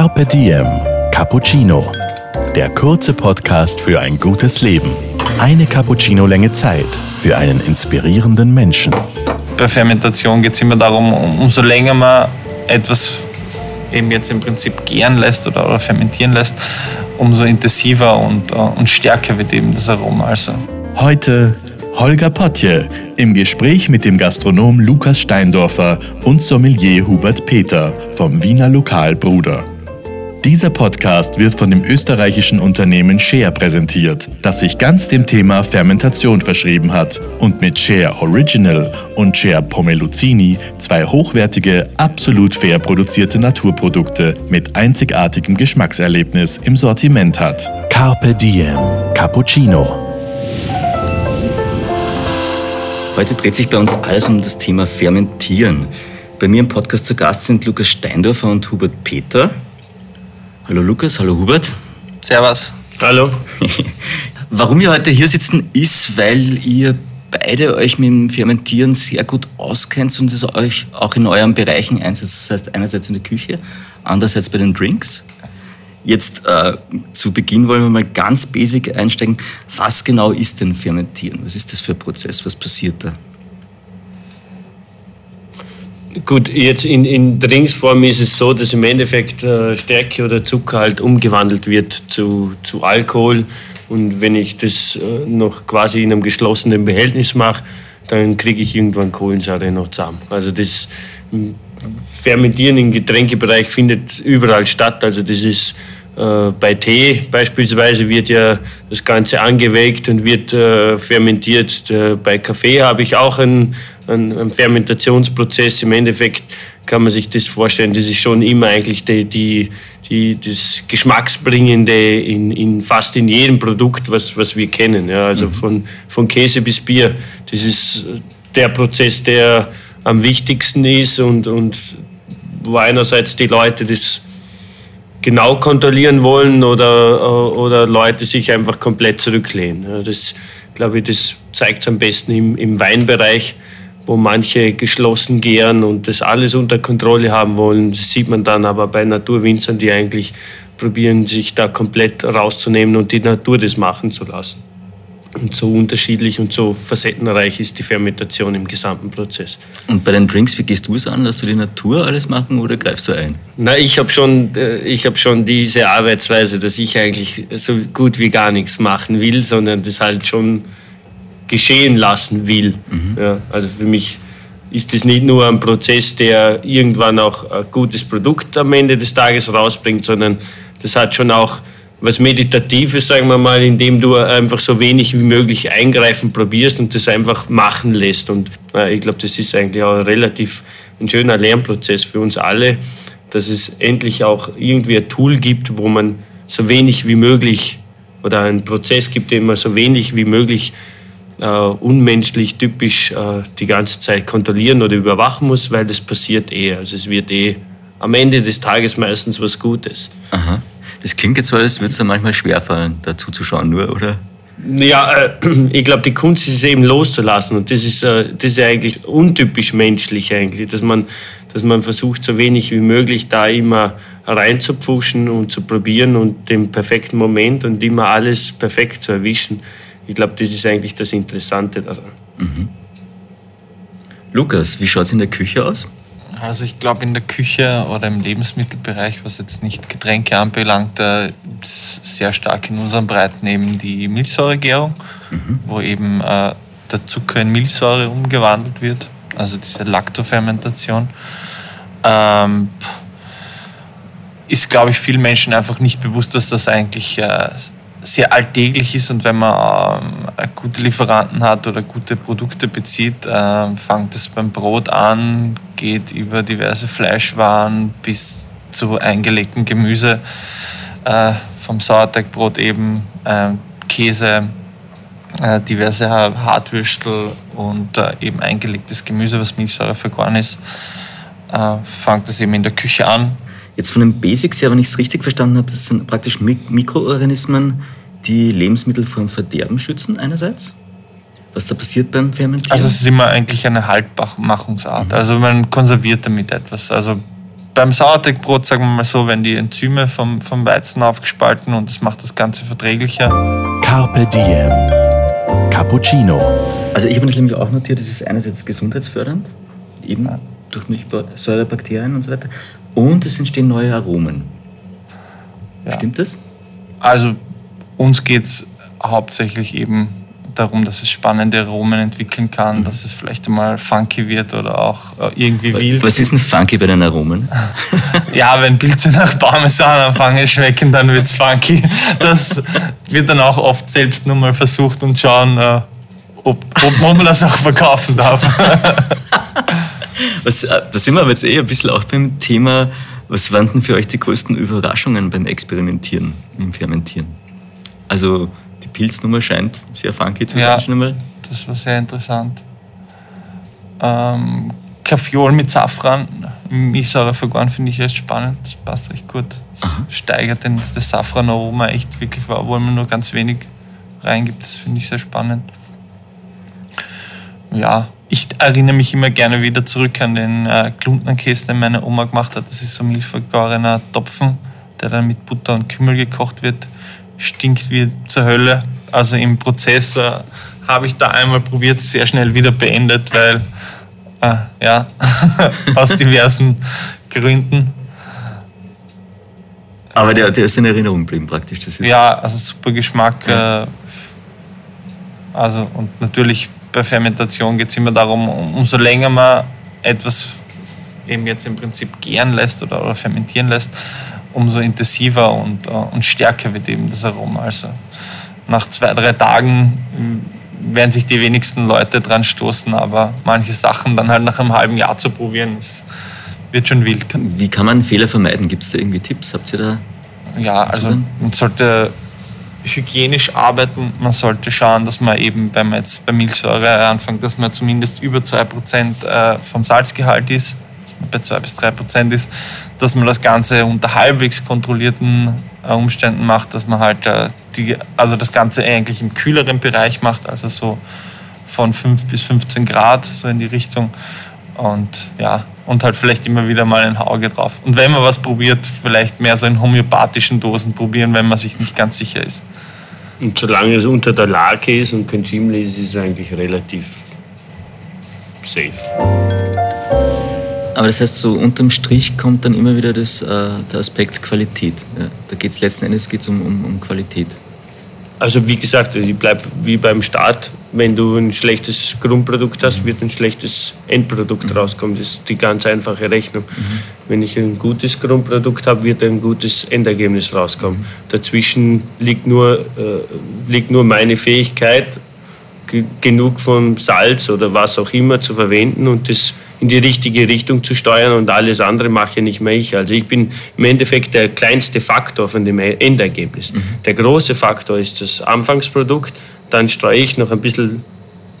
Carpe Diem Cappuccino. Der kurze Podcast für ein gutes Leben. Eine Cappuccino-Länge Zeit für einen inspirierenden Menschen. Bei Fermentation geht es immer darum, umso länger man etwas eben jetzt im Prinzip gären lässt oder, oder fermentieren lässt, umso intensiver und, äh, und stärker wird eben das Aroma. Also. Heute Holger Potje im Gespräch mit dem Gastronom Lukas Steindorfer und Sommelier Hubert Peter vom Wiener Lokal Bruder. Dieser Podcast wird von dem österreichischen Unternehmen Share präsentiert, das sich ganz dem Thema Fermentation verschrieben hat und mit Share Original und Share Pomeluzini zwei hochwertige, absolut fair produzierte Naturprodukte mit einzigartigem Geschmackserlebnis im Sortiment hat. Carpe Diem Cappuccino. Heute dreht sich bei uns alles um das Thema Fermentieren. Bei mir im Podcast zu Gast sind Lukas Steindorfer und Hubert Peter. Hallo Lukas, hallo Hubert. Servus. Hallo. Warum wir heute hier sitzen, ist, weil ihr beide euch mit dem Fermentieren sehr gut auskennt und es euch auch in euren Bereichen einsetzt. Das heißt, einerseits in der Küche, andererseits bei den Drinks. Jetzt äh, zu Beginn wollen wir mal ganz basic einsteigen. Was genau ist denn Fermentieren? Was ist das für ein Prozess? Was passiert da? Gut, jetzt in, in Drinksform ist es so, dass im Endeffekt äh, Stärke oder Zucker halt umgewandelt wird zu, zu Alkohol. Und wenn ich das äh, noch quasi in einem geschlossenen Behältnis mache, dann kriege ich irgendwann Kohlensäure noch zusammen. Also das Fermentieren im Getränkebereich findet überall statt. Also das ist bei Tee beispielsweise wird ja das Ganze angewägt und wird äh, fermentiert. Äh, bei Kaffee habe ich auch einen, einen, einen, Fermentationsprozess. Im Endeffekt kann man sich das vorstellen, das ist schon immer eigentlich die, die, die das Geschmacksbringende in, in, fast in jedem Produkt, was, was wir kennen. Ja, also mhm. von, von Käse bis Bier. Das ist der Prozess, der am wichtigsten ist und, und wo einerseits die Leute das genau kontrollieren wollen oder, oder Leute sich einfach komplett zurücklehnen. Das, glaube ich, das zeigt es am besten im, im Weinbereich, wo manche geschlossen gären und das alles unter Kontrolle haben wollen. Das sieht man dann aber bei Naturwinzern, die eigentlich probieren, sich da komplett rauszunehmen und die Natur das machen zu lassen. Und so unterschiedlich und so facettenreich ist die Fermentation im gesamten Prozess. Und bei den Drinks, wie gehst du es an? Lässt du die Natur alles machen oder greifst du ein? Na, ich habe schon, äh, hab schon diese Arbeitsweise, dass ich eigentlich so gut wie gar nichts machen will, sondern das halt schon geschehen lassen will. Mhm. Ja, also für mich ist das nicht nur ein Prozess, der irgendwann auch ein gutes Produkt am Ende des Tages rausbringt, sondern das hat schon auch was Meditatives, sagen wir mal, indem du einfach so wenig wie möglich eingreifen probierst und das einfach machen lässt. Und äh, ich glaube, das ist eigentlich auch relativ ein schöner Lernprozess für uns alle, dass es endlich auch irgendwie ein Tool gibt, wo man so wenig wie möglich oder einen Prozess gibt, den man so wenig wie möglich äh, unmenschlich, typisch äh, die ganze Zeit kontrollieren oder überwachen muss, weil das passiert eh. Also es wird eh am Ende des Tages meistens was Gutes. Aha. Das klingt jetzt so, als würde es dann manchmal schwerfallen, dazu zu schauen, nur, oder? Ja, äh, ich glaube, die Kunst ist es eben loszulassen. Und das ist, äh, das ist eigentlich untypisch menschlich eigentlich, dass man, dass man versucht, so wenig wie möglich da immer reinzupfuschen und zu probieren und den perfekten Moment und immer alles perfekt zu erwischen. Ich glaube, das ist eigentlich das Interessante daran. Mhm. Lukas, wie schaut es in der Küche aus? Also ich glaube in der Küche oder im Lebensmittelbereich, was jetzt nicht Getränke anbelangt, sehr stark in unseren Breiten eben die Milchsäuregärung, mhm. wo eben äh, der Zucker in Milchsäure umgewandelt wird, also diese Laktofermentation. Ähm, ist, glaube ich, vielen Menschen einfach nicht bewusst, dass das eigentlich äh, sehr alltäglich ist und wenn man äh, gute Lieferanten hat oder gute Produkte bezieht, äh, fängt es beim Brot an, geht über diverse Fleischwaren bis zu eingelegtem Gemüse, äh, vom Sauerteigbrot eben, äh, Käse, äh, diverse Hartwürstel und äh, eben eingelegtes Gemüse, was Milchsäure vergoren ist, fängt es eben in der Küche an Jetzt von den Basics her, wenn ich es richtig verstanden habe, das sind praktisch Mikroorganismen, die Lebensmittel vor dem Verderben schützen einerseits. Was da passiert beim Fermentieren? Also es ist immer eigentlich eine Haltmachungsart. Mhm. Also man konserviert damit etwas. Also beim Sauerteigbrot, sagen wir mal so, werden die Enzyme vom, vom Weizen aufgespalten und das macht das Ganze verträglicher. Carpe Diem. Cappuccino. Also ich habe das nämlich auch notiert, das ist einerseits gesundheitsfördernd, eben durch Milchsäurebakterien und so weiter. Und es entstehen neue Aromen. Ja. Stimmt das? Also uns geht es hauptsächlich eben darum, dass es spannende Aromen entwickeln kann, dass es vielleicht einmal funky wird oder auch äh, irgendwie wild. Was ist denn funky bei den Aromen? Ja, wenn Pilze nach Parmesan anfangen schmecken, dann wird es funky. Das wird dann auch oft selbst nur mal versucht und schauen, äh, ob, ob man das auch verkaufen darf. Was, äh, da sind wir aber jetzt eh ein bisschen auch beim Thema, was waren denn für euch die größten Überraschungen beim Experimentieren, im Fermentieren? Also die Pilznummer scheint sehr funky zu sein Ja. schon einmal. Das war sehr interessant. Ähm, Kaffeeol mit Safran, Milchsäure vergoren, finde ich echt spannend. Das passt echt gut. Das steigert den, das Safranaroma echt wirklich, obwohl man nur ganz wenig reingibt. Das finde ich sehr spannend. Ja, ich erinnere mich immer gerne wieder zurück an den äh, Kluntnerkäse, den meine Oma gemacht hat. Das ist so milchvergorener Topfen, der dann mit Butter und Kümmel gekocht wird. Stinkt wie zur Hölle. Also im Prozess äh, habe ich da einmal probiert, sehr schnell wieder beendet, weil, äh, ja, aus diversen Gründen. Aber der, der ist in Erinnerung geblieben praktisch. Das ist Ja, also super Geschmack. Äh, also und natürlich bei Fermentation geht es immer darum, um- umso länger man etwas eben jetzt im Prinzip gären lässt oder, oder fermentieren lässt, umso intensiver und, äh, und stärker wird eben das Aroma. Also nach zwei, drei Tagen mh, werden sich die wenigsten Leute dran stoßen, aber manche Sachen dann halt nach einem halben Jahr zu probieren, das wird schon wild. Wie kann man Fehler vermeiden? Gibt es da irgendwie Tipps? Habt ihr da? Ja, also man sollte hygienisch arbeiten. Man sollte schauen, dass man eben, wenn man jetzt bei Milchsäure anfängt, dass man zumindest über 2% äh, vom Salzgehalt ist, dass man bei 2 bis 3% ist, dass man das Ganze unter halbwegs kontrollierten äh, Umständen macht, dass man halt äh, die, also das Ganze eigentlich im kühleren Bereich macht, also so von 5 bis 15 Grad, so in die Richtung. Und ja, und halt vielleicht immer wieder mal ein Auge drauf. Und wenn man was probiert, vielleicht mehr so in homöopathischen Dosen probieren, wenn man sich nicht ganz sicher ist. Und solange es unter der Lake ist und kein Schimmel ist, ist es eigentlich relativ safe. Aber das heißt, so unterm Strich kommt dann immer wieder das, äh, der Aspekt Qualität. Ja, da geht es letzten Endes geht's um, um, um Qualität. Also wie gesagt, ich bleibe wie beim Start. Wenn du ein schlechtes Grundprodukt hast, wird ein schlechtes Endprodukt rauskommen. Das ist die ganz einfache Rechnung. Wenn ich ein gutes Grundprodukt habe, wird ein gutes Endergebnis rauskommen. Dazwischen liegt nur, äh, liegt nur meine Fähigkeit, ge- genug von Salz oder was auch immer zu verwenden und das in die richtige Richtung zu steuern und alles andere mache nicht mehr ich. Also ich bin im Endeffekt der kleinste Faktor von dem Endergebnis. Der große Faktor ist das Anfangsprodukt, dann streue ich noch ein bisschen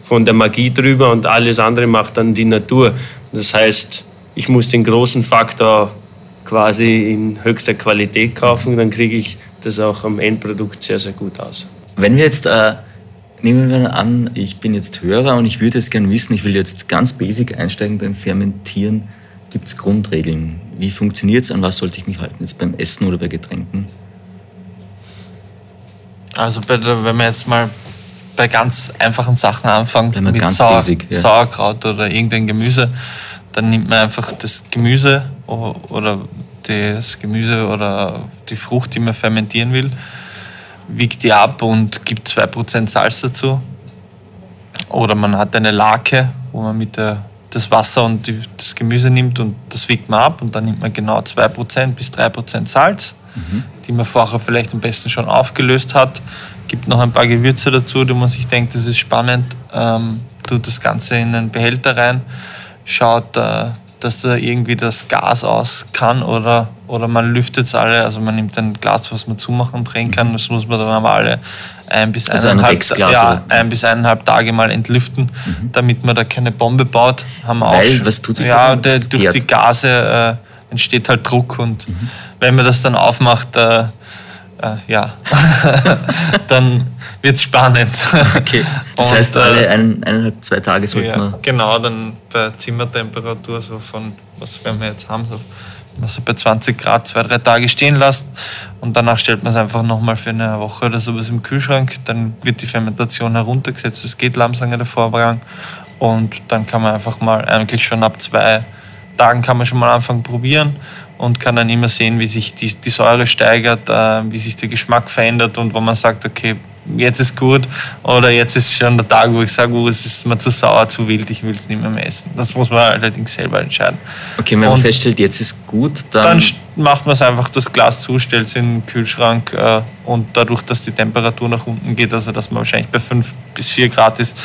von der Magie drüber und alles andere macht dann die Natur. Das heißt, ich muss den großen Faktor quasi in höchster Qualität kaufen, dann kriege ich das auch am Endprodukt sehr, sehr gut aus. Wenn wir jetzt, äh, nehmen wir an, ich bin jetzt Hörer und ich würde jetzt gerne wissen, ich will jetzt ganz basic einsteigen beim Fermentieren. Gibt es Grundregeln? Wie funktioniert es? An was sollte ich mich halten? Jetzt beim Essen oder bei Getränken? Also bei wenn wir jetzt mal bei ganz einfachen Sachen man mit ganz Sauer, basic, ja. Sauerkraut oder irgendein Gemüse, dann nimmt man einfach das Gemüse oder das Gemüse oder die Frucht, die man fermentieren will, wiegt die ab und gibt 2% Salz dazu. Oder man hat eine Lake, wo man mit der, das Wasser und die, das Gemüse nimmt und das wiegt man ab und dann nimmt man genau 2% bis 3% Salz, die man vorher vielleicht am besten schon aufgelöst hat. Gibt noch ein paar Gewürze dazu, die man sich denkt, das ist spannend. Ähm, tut das Ganze in einen Behälter rein, schaut, äh, dass da irgendwie das Gas aus kann oder, oder man lüftet es alle. Also man nimmt ein Glas, was man zumachen drehen kann. Das muss man dann aber alle ein bis Also ein eineinhalb, Rexglas, ja, ein bis eineinhalb Tage mal entlüften, damit man da keine Bombe baut. Haben wir Weil, auch was tut sich ja, da? der, durch die Gase äh, entsteht halt Druck und wenn man das dann aufmacht, äh, äh, ja, dann wird es spannend. Okay. Das Und, heißt, äh, alle ein, eineinhalb, zwei Tage sollte ja, man. genau, dann bei Zimmertemperatur so von, was werden wir jetzt haben, so also bei 20 Grad zwei, drei Tage stehen lässt und danach stellt man es einfach nochmal für eine Woche oder sowas im Kühlschrank. Dann wird die Fermentation heruntergesetzt. Es geht langsam der Vorgang und dann kann man einfach mal eigentlich schon ab zwei Tagen kann man schon mal anfangen probieren und kann dann immer sehen, wie sich die, die Säure steigert, äh, wie sich der Geschmack verändert und wo man sagt, okay, jetzt ist gut oder jetzt ist schon der Tag, wo ich sage, oh, es ist mir zu sauer, zu wild, ich will es nicht mehr essen. Das muss man allerdings selber entscheiden. Okay, wenn man und feststellt, jetzt ist gut, dann... Dann macht man es einfach, das Glas zu, stellt es in den Kühlschrank äh, und dadurch, dass die Temperatur nach unten geht, also dass man wahrscheinlich bei 5 bis 4 Grad ist,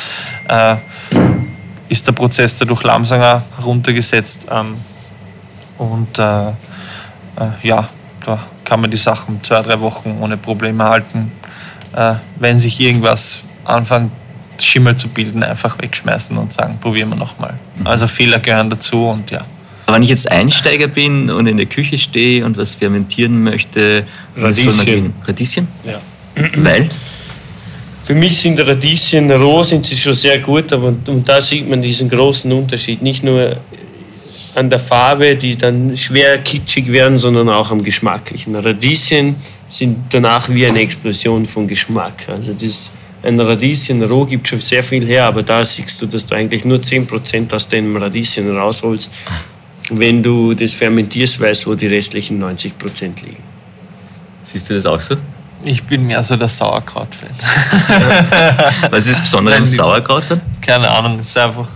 äh, ist der Prozess dadurch langsamer heruntergesetzt. Ähm, und äh, äh, ja, da kann man die Sachen zwei, drei Wochen ohne Probleme halten äh, wenn sich irgendwas anfängt, Schimmel zu bilden, einfach wegschmeißen und sagen, probieren wir nochmal. Mhm. Also Fehler gehören dazu und ja. Wenn ich jetzt Einsteiger bin und in der Küche stehe und was fermentieren möchte, Radieschen. Radieschen? Ja. Weil? Für mich sind Radieschen roh, sind sie schon sehr gut, aber und da sieht man diesen großen Unterschied. Nicht nur an der Farbe, die dann schwer kitschig werden, sondern auch am Geschmacklichen. Radieschen sind danach wie eine Explosion von Geschmack. Also das, ein Radieschen roh gibt schon sehr viel her, aber da siehst du, dass du eigentlich nur 10% aus dem Radieschen rausholst. Wenn du das fermentierst, weißt wo die restlichen 90% liegen. Siehst du das auch so? Ich bin mehr so der Sauerkraut-Fan. Was ist das Besondere am Sauerkraut dann? Keine Ahnung, es ist einfach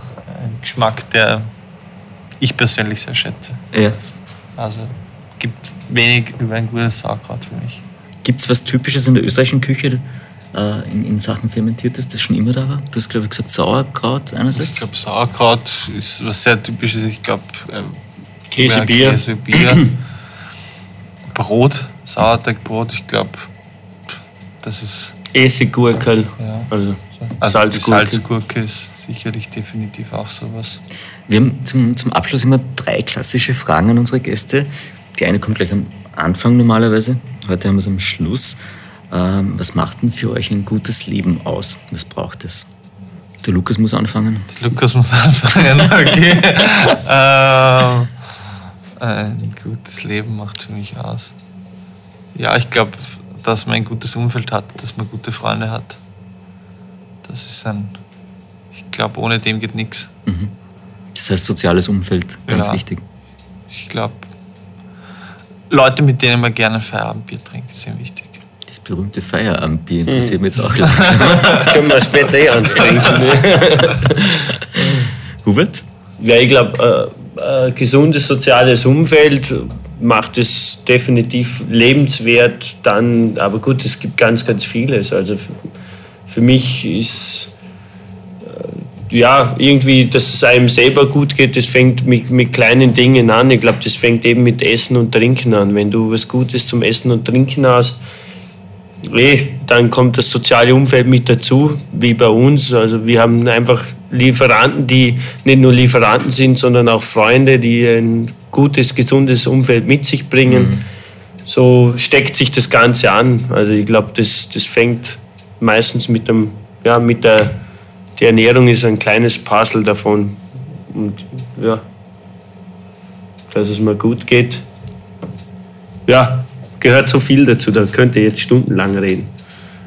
ein Geschmack, der ich persönlich sehr schätze. Ja. Also gibt wenig über ein gutes Sauerkraut für mich. Gibt es was Typisches in der österreichischen Küche äh, in, in, Sachen Fermentiertes, das schon immer da war? Du hast, glaube ich, gesagt Sauerkraut einerseits. Ich glaube, Sauerkraut ist was sehr Typisches. Ich glaube, äh, Käse, Bier. Käse, Bier. Brot, Sauerteigbrot. Ich glaube, das ist. Essiggurkel. Ja. Also, also Salzgurke. Salzgurke ist sicherlich definitiv auch sowas. Wir haben zum, zum Abschluss immer drei klassische Fragen an unsere Gäste. Die eine kommt gleich am Anfang normalerweise. Heute haben wir es am Schluss. Ähm, was macht denn für euch ein gutes Leben aus? Was braucht es? Der Lukas muss anfangen. Der Lukas muss anfangen, okay. ähm, ein gutes Leben macht für mich aus. Ja, ich glaube, dass man ein gutes Umfeld hat, dass man gute Freunde hat. Das ist ein, ich glaube, ohne dem geht nichts. Mhm. Das heißt, soziales Umfeld, ganz ja. wichtig. Ich glaube, Leute, mit denen man gerne Feierabendbier trinkt, sind wichtig. Das berühmte Feierabendbier interessiert mich jetzt auch langsam. das können wir später eh antrinken. Hubert? Ja, ich glaube, äh, ein gesundes soziales Umfeld macht es definitiv lebenswert. Dann, aber gut, es gibt ganz, ganz vieles. Also für, für mich ist ja, irgendwie, dass es einem selber gut geht, das fängt mit, mit kleinen Dingen an. Ich glaube, das fängt eben mit Essen und Trinken an. Wenn du was Gutes zum Essen und Trinken hast, eh, dann kommt das soziale Umfeld mit dazu, wie bei uns. Also wir haben einfach Lieferanten, die nicht nur Lieferanten sind, sondern auch Freunde, die ein gutes, gesundes Umfeld mit sich bringen. Mhm. So steckt sich das Ganze an. Also ich glaube, das, das fängt meistens mit, dem, ja, mit der die Ernährung ist ein kleines Puzzle davon. Und ja, dass es mir gut geht. Ja, gehört so viel dazu, da könnte ich jetzt stundenlang reden.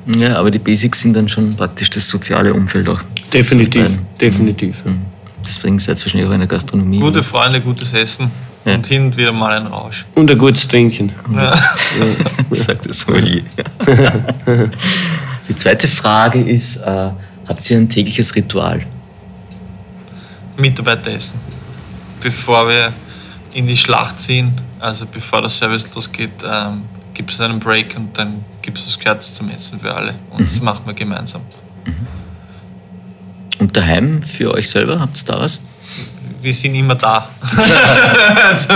Ja, aber die Basics sind dann schon praktisch das soziale Umfeld auch. Definitiv, definitiv. Mhm. Deswegen seid ihr wahrscheinlich auch in der Gastronomie. Gute Freunde, gutes Essen ja. und hin und wieder mal ein Rausch. Und ein gutes Trinken. Ja. ja. Sagt das Sommelier. Die zweite Frage ist, äh, Habt ihr ein tägliches Ritual? Mitarbeiter essen. Bevor wir in die Schlacht ziehen, also bevor der Service losgeht, ähm, gibt es einen Break und dann gibt es was Kerz zum Essen für alle. Und mhm. das machen wir gemeinsam. Mhm. Und daheim für euch selber, habt ihr da was? Wir sind immer da. also.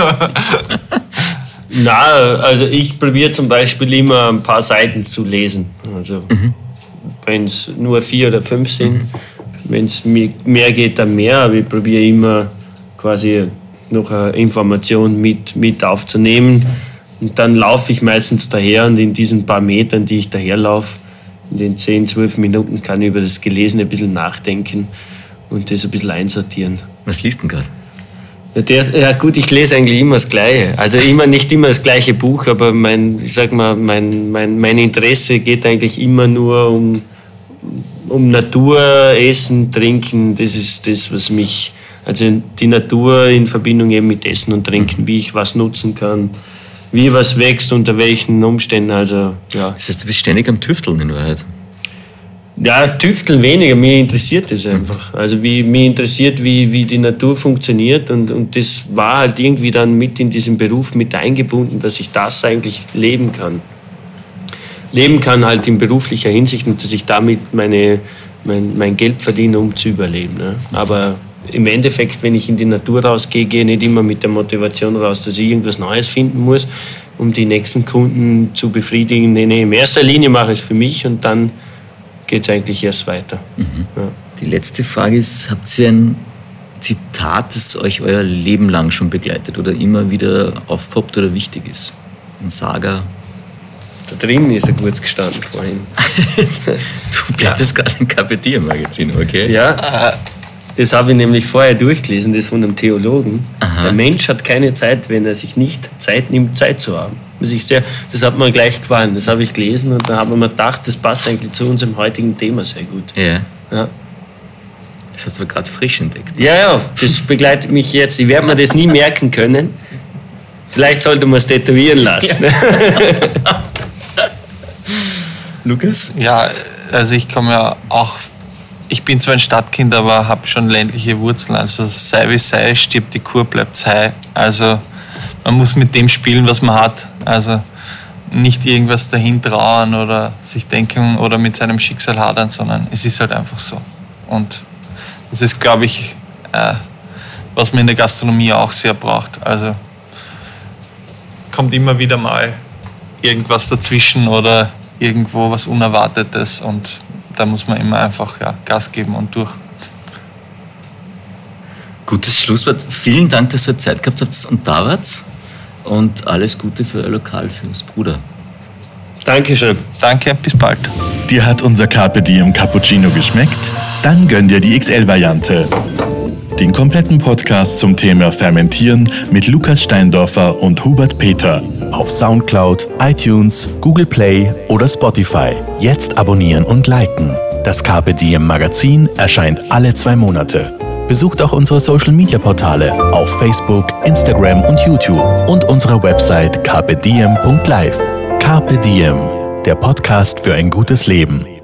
Na, also ich probiere zum Beispiel immer ein paar Seiten zu lesen. Also mhm wenn es nur vier oder fünf sind. Mhm. Wenn es mehr geht, dann mehr. Aber ich probiere immer quasi noch eine Information mit, mit aufzunehmen. Und dann laufe ich meistens daher und in diesen paar Metern, die ich daherlaufe, in den 10, 12 Minuten kann ich über das Gelesene ein bisschen nachdenken und das ein bisschen einsortieren. Was liest denn gerade? Der, ja gut, ich lese eigentlich immer das Gleiche. Also immer nicht immer das gleiche Buch, aber mein, ich sag mal, mein, mein, mein Interesse geht eigentlich immer nur um, um Natur, Essen, Trinken. Das ist das, was mich, also die Natur in Verbindung eben mit Essen und Trinken, wie ich was nutzen kann, wie was wächst, unter welchen Umständen. Also ja. Das heißt, du bist ständig am Tüfteln in Wahrheit. Ja, Tüfteln weniger, mir interessiert das einfach. Also wie, mir interessiert, wie, wie die Natur funktioniert und, und das war halt irgendwie dann mit in diesen Beruf mit eingebunden, dass ich das eigentlich leben kann. Leben kann halt in beruflicher Hinsicht und dass ich damit meine, mein, mein Geld verdiene, um zu überleben. Ne? Aber im Endeffekt, wenn ich in die Natur rausgehe, gehe ich nicht immer mit der Motivation raus, dass ich irgendwas Neues finden muss, um die nächsten Kunden zu befriedigen. Nee, nee, in erster Linie mache ich es für mich und dann geht es eigentlich erst weiter. Mhm. Ja. Die letzte Frage ist, habt ihr ein Zitat, das euch euer Leben lang schon begleitet oder immer wieder aufpoppt oder wichtig ist? Ein Saga? Da drin ist er kurz gestanden vorhin. du blätterst ja. gerade ein KPD-Magazin, okay? Ja, das habe ich nämlich vorher durchgelesen, das von einem Theologen. Aha. Der Mensch hat keine Zeit, wenn er sich nicht Zeit nimmt, Zeit zu haben. Das, ich sehr, das hat mir gleich gefallen. Das habe ich gelesen und da habe ich mir gedacht, das passt eigentlich zu unserem heutigen Thema sehr gut. Ja. ja. Das hast du gerade frisch entdeckt. Ja, ja, das begleitet mich jetzt. Ich werde mir das nie merken können. Vielleicht sollte man es tätowieren lassen. Ja. Lukas? Ja, also ich komme ja auch, ich bin zwar ein Stadtkind, aber habe schon ländliche Wurzeln. Also sei wie sei, stirbt die Kur, bleibt sei. Also man muss mit dem spielen, was man hat. Also nicht irgendwas dahin trauen oder sich denken oder mit seinem Schicksal hadern, sondern es ist halt einfach so. Und das ist, glaube ich, äh, was man in der Gastronomie auch sehr braucht. Also kommt immer wieder mal irgendwas dazwischen oder irgendwo was Unerwartetes und da muss man immer einfach ja, Gas geben und durch. Gutes Schlusswort. Vielen Dank, dass ihr Zeit gehabt habt und da wart und alles Gute für euer Lokal, für das Bruder. Dankeschön. Danke, bis bald. Dir hat unser Carpe Diem Cappuccino geschmeckt? Dann gönn dir die XL-Variante. Den kompletten Podcast zum Thema Fermentieren mit Lukas Steindorfer und Hubert Peter auf Soundcloud, iTunes, Google Play oder Spotify. Jetzt abonnieren und liken. Das Carpe Diem Magazin erscheint alle zwei Monate. Besucht auch unsere Social Media Portale auf Facebook, Instagram und YouTube und unsere Website carpediem.live. Carpe Diem, der Podcast für ein gutes Leben.